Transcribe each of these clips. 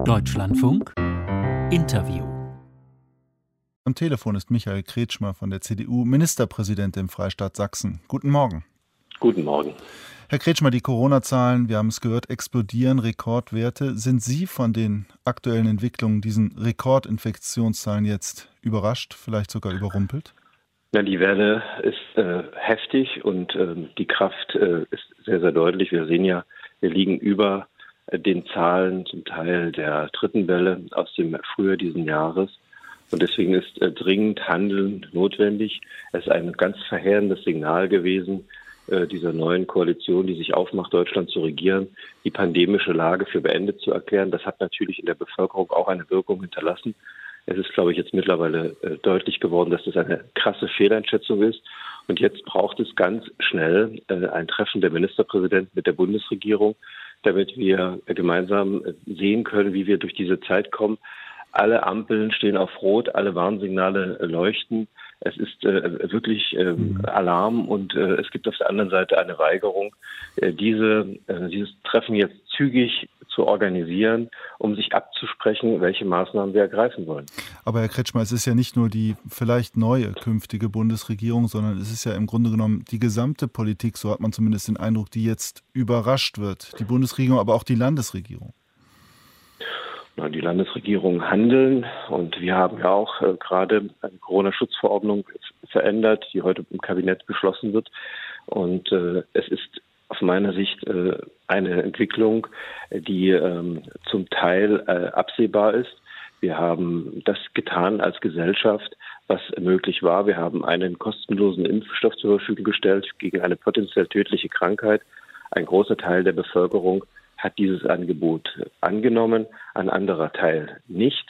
Deutschlandfunk Interview. Am Telefon ist Michael Kretschmer von der CDU, Ministerpräsident im Freistaat Sachsen. Guten Morgen. Guten Morgen. Herr Kretschmer, die Corona-Zahlen, wir haben es gehört, explodieren, Rekordwerte. Sind Sie von den aktuellen Entwicklungen, diesen Rekordinfektionszahlen jetzt überrascht, vielleicht sogar überrumpelt? Ja, die Welle ist äh, heftig und äh, die Kraft äh, ist sehr, sehr deutlich. Wir sehen ja, wir liegen über den Zahlen zum Teil der dritten Welle aus dem Frühjahr diesen Jahres. Und deswegen ist äh, dringend Handeln notwendig. Es ist ein ganz verheerendes Signal gewesen äh, dieser neuen Koalition, die sich aufmacht, Deutschland zu regieren, die pandemische Lage für beendet zu erklären. Das hat natürlich in der Bevölkerung auch eine Wirkung hinterlassen. Es ist, glaube ich, jetzt mittlerweile äh, deutlich geworden, dass das eine krasse Fehleinschätzung ist. Und jetzt braucht es ganz schnell äh, ein Treffen der Ministerpräsidenten mit der Bundesregierung, damit wir gemeinsam sehen können, wie wir durch diese Zeit kommen. Alle Ampeln stehen auf Rot, alle Warnsignale leuchten. Es ist äh, wirklich äh, Alarm und äh, es gibt auf der anderen Seite eine Weigerung, äh, diese, äh, dieses Treffen jetzt zügig zu organisieren, um sich abzusprechen, welche Maßnahmen wir ergreifen wollen. Aber Herr Kretschmer, es ist ja nicht nur die vielleicht neue künftige Bundesregierung, sondern es ist ja im Grunde genommen die gesamte Politik, so hat man zumindest den Eindruck, die jetzt überrascht wird. Die Bundesregierung, aber auch die Landesregierung. Die Landesregierung handeln und wir haben ja auch äh, gerade eine Corona-Schutzverordnung verändert, die heute im Kabinett beschlossen wird. Und äh, es ist aus meiner Sicht äh, eine Entwicklung, die ähm, zum Teil äh, absehbar ist. Wir haben das getan als Gesellschaft, was möglich war. Wir haben einen kostenlosen Impfstoff zur Verfügung gestellt gegen eine potenziell tödliche Krankheit. Ein großer Teil der Bevölkerung hat dieses Angebot angenommen, ein anderer Teil nicht.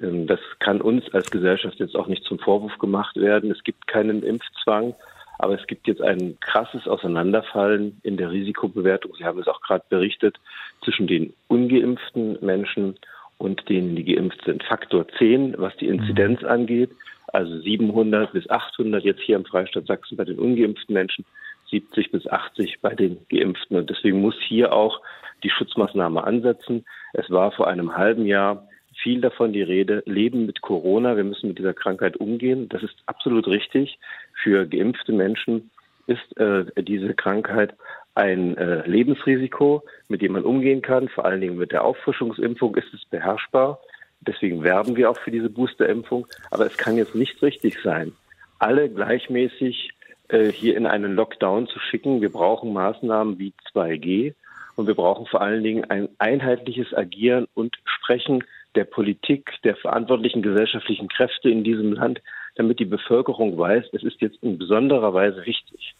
Ähm, das kann uns als Gesellschaft jetzt auch nicht zum Vorwurf gemacht werden. Es gibt keinen Impfzwang. Aber es gibt jetzt ein krasses Auseinanderfallen in der Risikobewertung. Sie haben es auch gerade berichtet, zwischen den ungeimpften Menschen und denen, die geimpft sind. Faktor 10, was die Inzidenz mhm. angeht. Also 700 bis 800 jetzt hier im Freistaat Sachsen bei den ungeimpften Menschen, 70 bis 80 bei den Geimpften. Und deswegen muss hier auch die Schutzmaßnahme ansetzen. Es war vor einem halben Jahr viel davon die Rede, Leben mit Corona, wir müssen mit dieser Krankheit umgehen. Das ist absolut richtig. Für geimpfte Menschen ist äh, diese Krankheit ein äh, Lebensrisiko, mit dem man umgehen kann. Vor allen Dingen mit der Auffrischungsimpfung ist es beherrschbar. Deswegen werben wir auch für diese Boosterimpfung. Aber es kann jetzt nicht richtig sein, alle gleichmäßig äh, hier in einen Lockdown zu schicken. Wir brauchen Maßnahmen wie 2G und wir brauchen vor allen Dingen ein einheitliches Agieren und Sprechen der Politik, der verantwortlichen gesellschaftlichen Kräfte in diesem Land, damit die Bevölkerung weiß, es ist jetzt in besonderer Weise wichtig.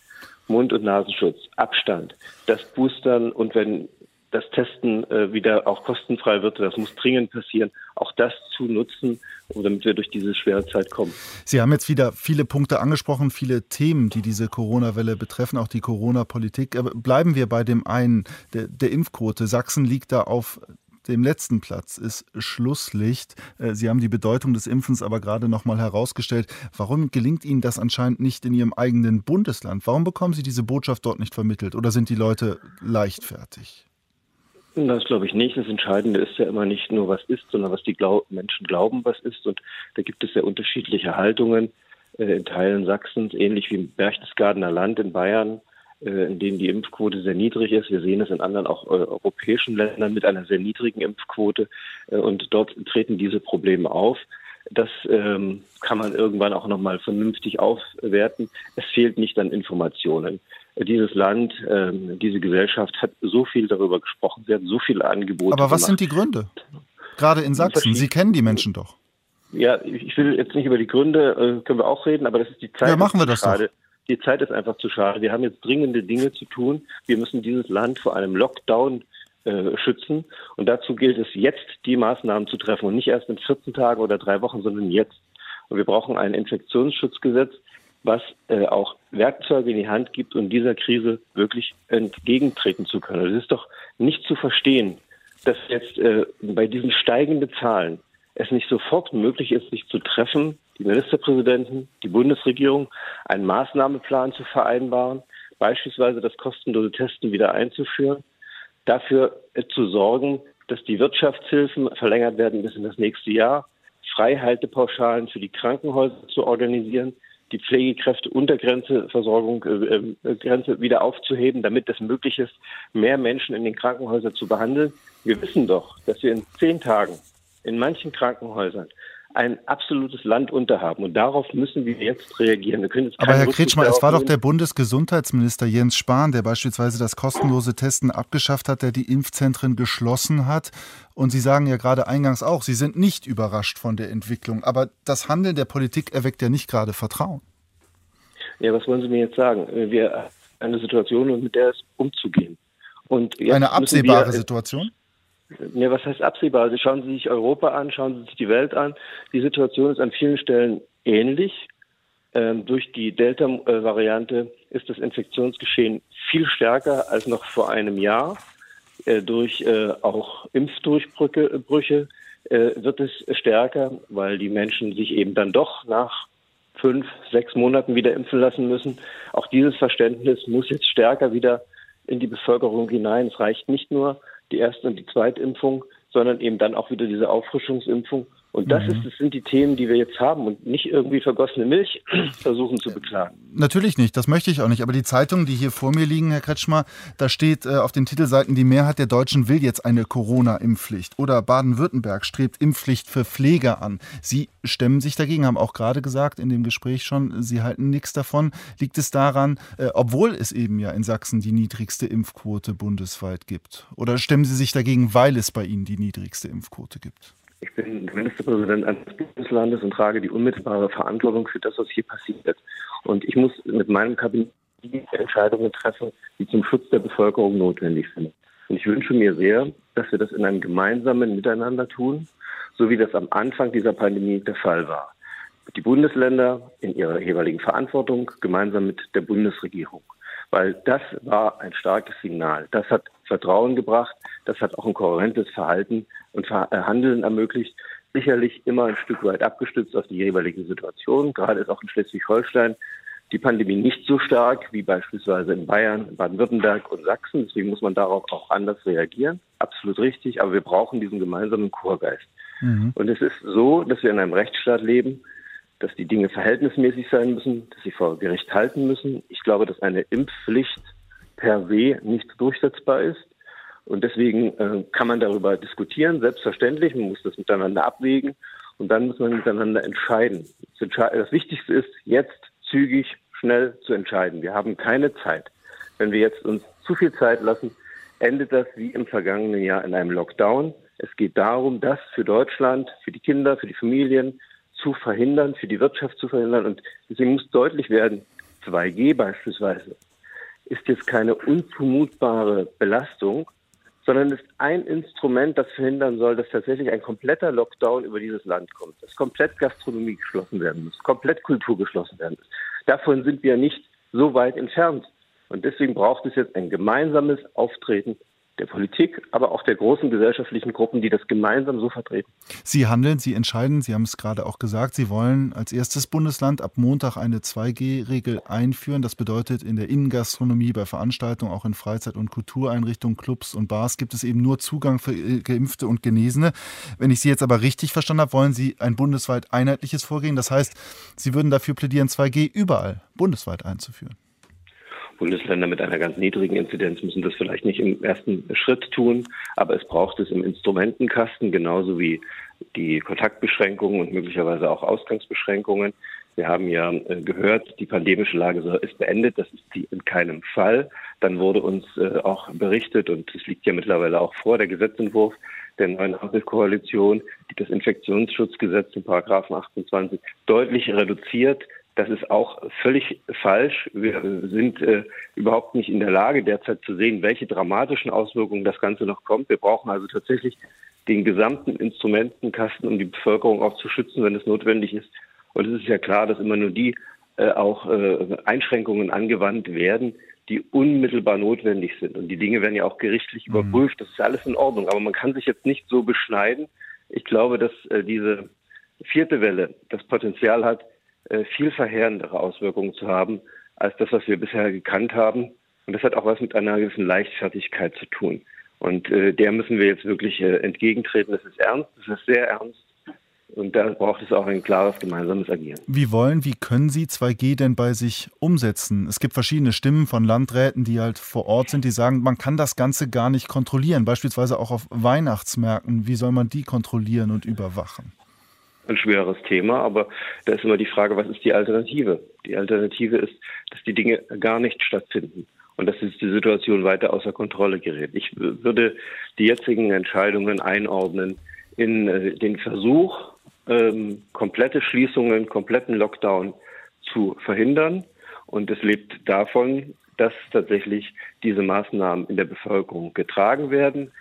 Mund- und Nasenschutz, Abstand, das Boostern und wenn das Testen äh, wieder auch kostenfrei wird, das muss dringend passieren, auch das zu nutzen, damit wir durch diese schwere Zeit kommen. Sie haben jetzt wieder viele Punkte angesprochen, viele Themen, die diese Corona-Welle betreffen, auch die Corona-Politik. Bleiben wir bei dem einen, der, der Impfquote. Sachsen liegt da auf dem letzten Platz ist Schlusslicht. Äh, Sie haben die Bedeutung des Impfens aber gerade noch mal herausgestellt. Warum gelingt Ihnen das anscheinend nicht in Ihrem eigenen Bundesland? Warum bekommen Sie diese Botschaft dort nicht vermittelt? Oder sind die Leute leichtfertig? Das glaube ich nicht. Das Entscheidende ist ja immer nicht nur, was ist, sondern was die Glaub Menschen glauben, was ist. Und da gibt es ja unterschiedliche Haltungen äh, in Teilen Sachsens, ähnlich wie im Berchtesgadener Land in Bayern in denen die Impfquote sehr niedrig ist. Wir sehen es in anderen auch äh, europäischen Ländern mit einer sehr niedrigen Impfquote äh, und dort treten diese Probleme auf. Das ähm, kann man irgendwann auch nochmal vernünftig aufwerten. Es fehlt nicht an Informationen. Dieses Land, ähm, diese Gesellschaft hat so viel darüber gesprochen. Sie hat so viele Angebote. Aber was gemacht. sind die Gründe? Gerade in Sachsen. Sie kennen die Menschen doch. Ja, ich will jetzt nicht über die Gründe, äh, können wir auch reden, aber das ist die Zeit. Ja, machen wir das gerade. Doch. Die Zeit ist einfach zu schade. Wir haben jetzt dringende Dinge zu tun. Wir müssen dieses Land vor einem Lockdown äh, schützen. Und dazu gilt es jetzt, die Maßnahmen zu treffen und nicht erst in 14 Tagen oder drei Wochen, sondern jetzt. Und wir brauchen ein Infektionsschutzgesetz, was äh, auch Werkzeuge in die Hand gibt, um dieser Krise wirklich entgegentreten zu können. Es ist doch nicht zu verstehen, dass jetzt äh, bei diesen steigenden Zahlen es nicht sofort möglich ist, sich zu treffen, die Ministerpräsidenten, die Bundesregierung, einen Maßnahmeplan zu vereinbaren, beispielsweise das kostenlose Testen wieder einzuführen, dafür zu sorgen, dass die Wirtschaftshilfen verlängert werden bis in das nächste Jahr, Freihaltepauschalen für die Krankenhäuser zu organisieren, die Pflegekräfteuntergrenzeversorgung äh, äh, Grenze wieder aufzuheben, damit es möglich ist, mehr Menschen in den Krankenhäusern zu behandeln. Wir wissen doch, dass wir in zehn Tagen in manchen Krankenhäusern ein absolutes Land unterhaben. Und darauf müssen wir jetzt reagieren. Wir können jetzt Aber Herr Kretschmer, es war doch der Bundesgesundheitsminister Jens Spahn, der beispielsweise das kostenlose Testen abgeschafft hat, der die Impfzentren geschlossen hat. Und Sie sagen ja gerade eingangs auch, Sie sind nicht überrascht von der Entwicklung. Aber das Handeln der Politik erweckt ja nicht gerade Vertrauen. Ja, was wollen Sie mir jetzt sagen? Wir haben eine Situation, mit der es umzugehen. Und eine absehbare wir, Situation? Ja, was heißt absehbar? Also schauen Sie sich Europa an, schauen Sie sich die Welt an. Die Situation ist an vielen Stellen ähnlich. Ähm, durch die Delta-Variante ist das Infektionsgeschehen viel stärker als noch vor einem Jahr. Äh, durch äh, auch Impfdurchbrüche äh, wird es stärker, weil die Menschen sich eben dann doch nach fünf, sechs Monaten wieder impfen lassen müssen. Auch dieses Verständnis muss jetzt stärker wieder in die Bevölkerung hinein. Es reicht nicht nur, die erste und die zweite Impfung, sondern eben dann auch wieder diese Auffrischungsimpfung. Und das, mhm. ist, das sind die Themen, die wir jetzt haben und nicht irgendwie vergossene Milch versuchen zu beklagen. Natürlich nicht, das möchte ich auch nicht. Aber die Zeitungen, die hier vor mir liegen, Herr Kretschmer, da steht äh, auf den Titelseiten, die Mehrheit der Deutschen will jetzt eine Corona-Impfpflicht. Oder Baden-Württemberg strebt Impfpflicht für Pfleger an. Sie stemmen sich dagegen, haben auch gerade gesagt in dem Gespräch schon, Sie halten nichts davon. Liegt es daran, äh, obwohl es eben ja in Sachsen die niedrigste Impfquote bundesweit gibt? Oder stemmen Sie sich dagegen, weil es bei Ihnen die niedrigste Impfquote gibt? Ich bin Ministerpräsident eines Bundeslandes und trage die unmittelbare Verantwortung für das, was hier passiert. Und ich muss mit meinem Kabinett die Entscheidungen treffen, die zum Schutz der Bevölkerung notwendig sind. Und ich wünsche mir sehr, dass wir das in einem gemeinsamen Miteinander tun, so wie das am Anfang dieser Pandemie der Fall war. Die Bundesländer in ihrer jeweiligen Verantwortung gemeinsam mit der Bundesregierung. Weil das war ein starkes Signal. Das hat Vertrauen gebracht. Das hat auch ein kohärentes Verhalten und äh, Handeln ermöglicht. Sicherlich immer ein Stück weit abgestützt auf die jeweilige Situation. Gerade ist auch in Schleswig-Holstein die Pandemie nicht so stark wie beispielsweise in Bayern, Baden-Württemberg und Sachsen. Deswegen muss man darauf auch anders reagieren. Absolut richtig. Aber wir brauchen diesen gemeinsamen Chorgeist. Mhm. Und es ist so, dass wir in einem Rechtsstaat leben, dass die Dinge verhältnismäßig sein müssen, dass sie vor Gericht halten müssen. Ich glaube, dass eine Impfpflicht per se nicht durchsetzbar ist. Und deswegen äh, kann man darüber diskutieren, selbstverständlich. Man muss das miteinander abwägen und dann muss man miteinander entscheiden. Das Wichtigste ist, jetzt zügig, schnell zu entscheiden. Wir haben keine Zeit. Wenn wir jetzt uns zu viel Zeit lassen, endet das wie im vergangenen Jahr in einem Lockdown. Es geht darum, das für Deutschland, für die Kinder, für die Familien zu verhindern, für die Wirtschaft zu verhindern. Und deswegen muss deutlich werden, 2G beispielsweise ist jetzt keine unzumutbare Belastung, sondern ist ein Instrument, das verhindern soll, dass tatsächlich ein kompletter Lockdown über dieses Land kommt, dass komplett Gastronomie geschlossen werden muss, komplett Kultur geschlossen werden muss. Davon sind wir nicht so weit entfernt. Und deswegen braucht es jetzt ein gemeinsames Auftreten der Politik, aber auch der großen gesellschaftlichen Gruppen, die das gemeinsam so vertreten. Sie handeln, Sie entscheiden, Sie haben es gerade auch gesagt, Sie wollen als erstes Bundesland ab Montag eine 2G-Regel einführen. Das bedeutet, in der Innengastronomie, bei Veranstaltungen, auch in Freizeit- und Kultureinrichtungen, Clubs und Bars gibt es eben nur Zugang für Geimpfte und Genesene. Wenn ich Sie jetzt aber richtig verstanden habe, wollen Sie ein bundesweit einheitliches Vorgehen. Das heißt, Sie würden dafür plädieren, 2G überall bundesweit einzuführen. Bundesländer mit einer ganz niedrigen Inzidenz müssen das vielleicht nicht im ersten Schritt tun, aber es braucht es im Instrumentenkasten genauso wie die Kontaktbeschränkungen und möglicherweise auch Ausgangsbeschränkungen. Wir haben ja äh, gehört, die pandemische Lage ist beendet. Das ist sie in keinem Fall. Dann wurde uns äh, auch berichtet, und es liegt ja mittlerweile auch vor, der Gesetzentwurf der neuen Ampelkoalition, die das Infektionsschutzgesetz in Paragraphen 28 deutlich reduziert. Das ist auch völlig falsch. Wir sind äh, überhaupt nicht in der Lage, derzeit zu sehen, welche dramatischen Auswirkungen das Ganze noch kommt. Wir brauchen also tatsächlich den gesamten Instrumentenkasten, um die Bevölkerung auch zu schützen, wenn es notwendig ist. Und es ist ja klar, dass immer nur die äh, auch äh, Einschränkungen angewandt werden, die unmittelbar notwendig sind. Und die Dinge werden ja auch gerichtlich mhm. überprüft. Das ist alles in Ordnung. Aber man kann sich jetzt nicht so beschneiden. Ich glaube, dass äh, diese vierte Welle das Potenzial hat, viel verheerendere Auswirkungen zu haben als das, was wir bisher gekannt haben. Und das hat auch was mit einer gewissen Leichtfertigkeit zu tun. Und äh, der müssen wir jetzt wirklich äh, entgegentreten. Das ist ernst, das ist sehr ernst. Und da braucht es auch ein klares gemeinsames Agieren. Wie wollen, wie können Sie 2G denn bei sich umsetzen? Es gibt verschiedene Stimmen von Landräten, die halt vor Ort sind, die sagen, man kann das Ganze gar nicht kontrollieren, beispielsweise auch auf Weihnachtsmärkten. Wie soll man die kontrollieren und überwachen? Ein schweres Thema, aber da ist immer die Frage, was ist die Alternative? Die Alternative ist, dass die Dinge gar nicht stattfinden und dass die Situation weiter außer Kontrolle gerät. Ich würde die jetzigen Entscheidungen einordnen in äh, den Versuch, ähm, komplette Schließungen, kompletten Lockdown zu verhindern. Und es lebt davon, dass tatsächlich diese Maßnahmen in der Bevölkerung getragen werden,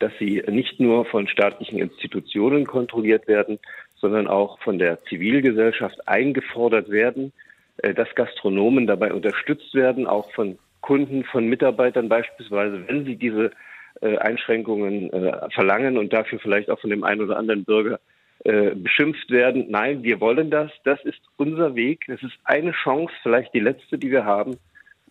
dass sie nicht nur von staatlichen Institutionen kontrolliert werden, sondern auch von der Zivilgesellschaft eingefordert werden, äh, dass Gastronomen dabei unterstützt werden, auch von Kunden, von Mitarbeitern beispielsweise, wenn sie diese äh, Einschränkungen äh, verlangen und dafür vielleicht auch von dem einen oder anderen Bürger beschimpft werden. Nein, wir wollen das. Das ist unser Weg. Es ist eine Chance, vielleicht die letzte, die wir haben,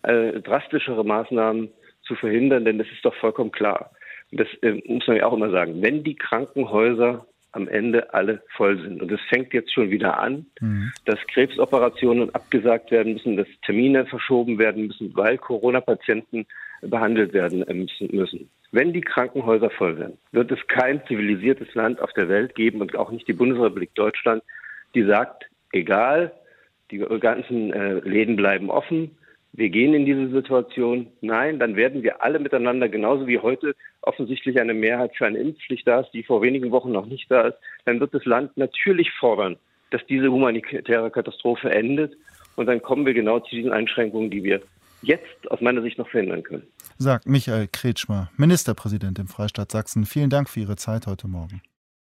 drastischere Maßnahmen zu verhindern, denn das ist doch vollkommen klar. Das muss man ja auch immer sagen. Wenn die Krankenhäuser am Ende alle voll sind. Und es fängt jetzt schon wieder an, mhm. dass Krebsoperationen abgesagt werden müssen, dass Termine verschoben werden müssen, weil Corona-Patienten behandelt werden müssen. Wenn die Krankenhäuser voll werden, wird es kein zivilisiertes Land auf der Welt geben und auch nicht die Bundesrepublik Deutschland, die sagt, egal, die ganzen äh, Läden bleiben offen, wir gehen in diese Situation. Nein, dann werden wir alle miteinander, genauso wie heute offensichtlich eine Mehrheit für eine Impfpflicht da ist, die vor wenigen Wochen noch nicht da ist, dann wird das Land natürlich fordern, dass diese humanitäre Katastrophe endet. Und dann kommen wir genau zu diesen Einschränkungen, die wir jetzt aus meiner Sicht noch verhindern können. Sagt Michael Kretschmer, Ministerpräsident im Freistaat Sachsen. Vielen Dank für Ihre Zeit heute Morgen.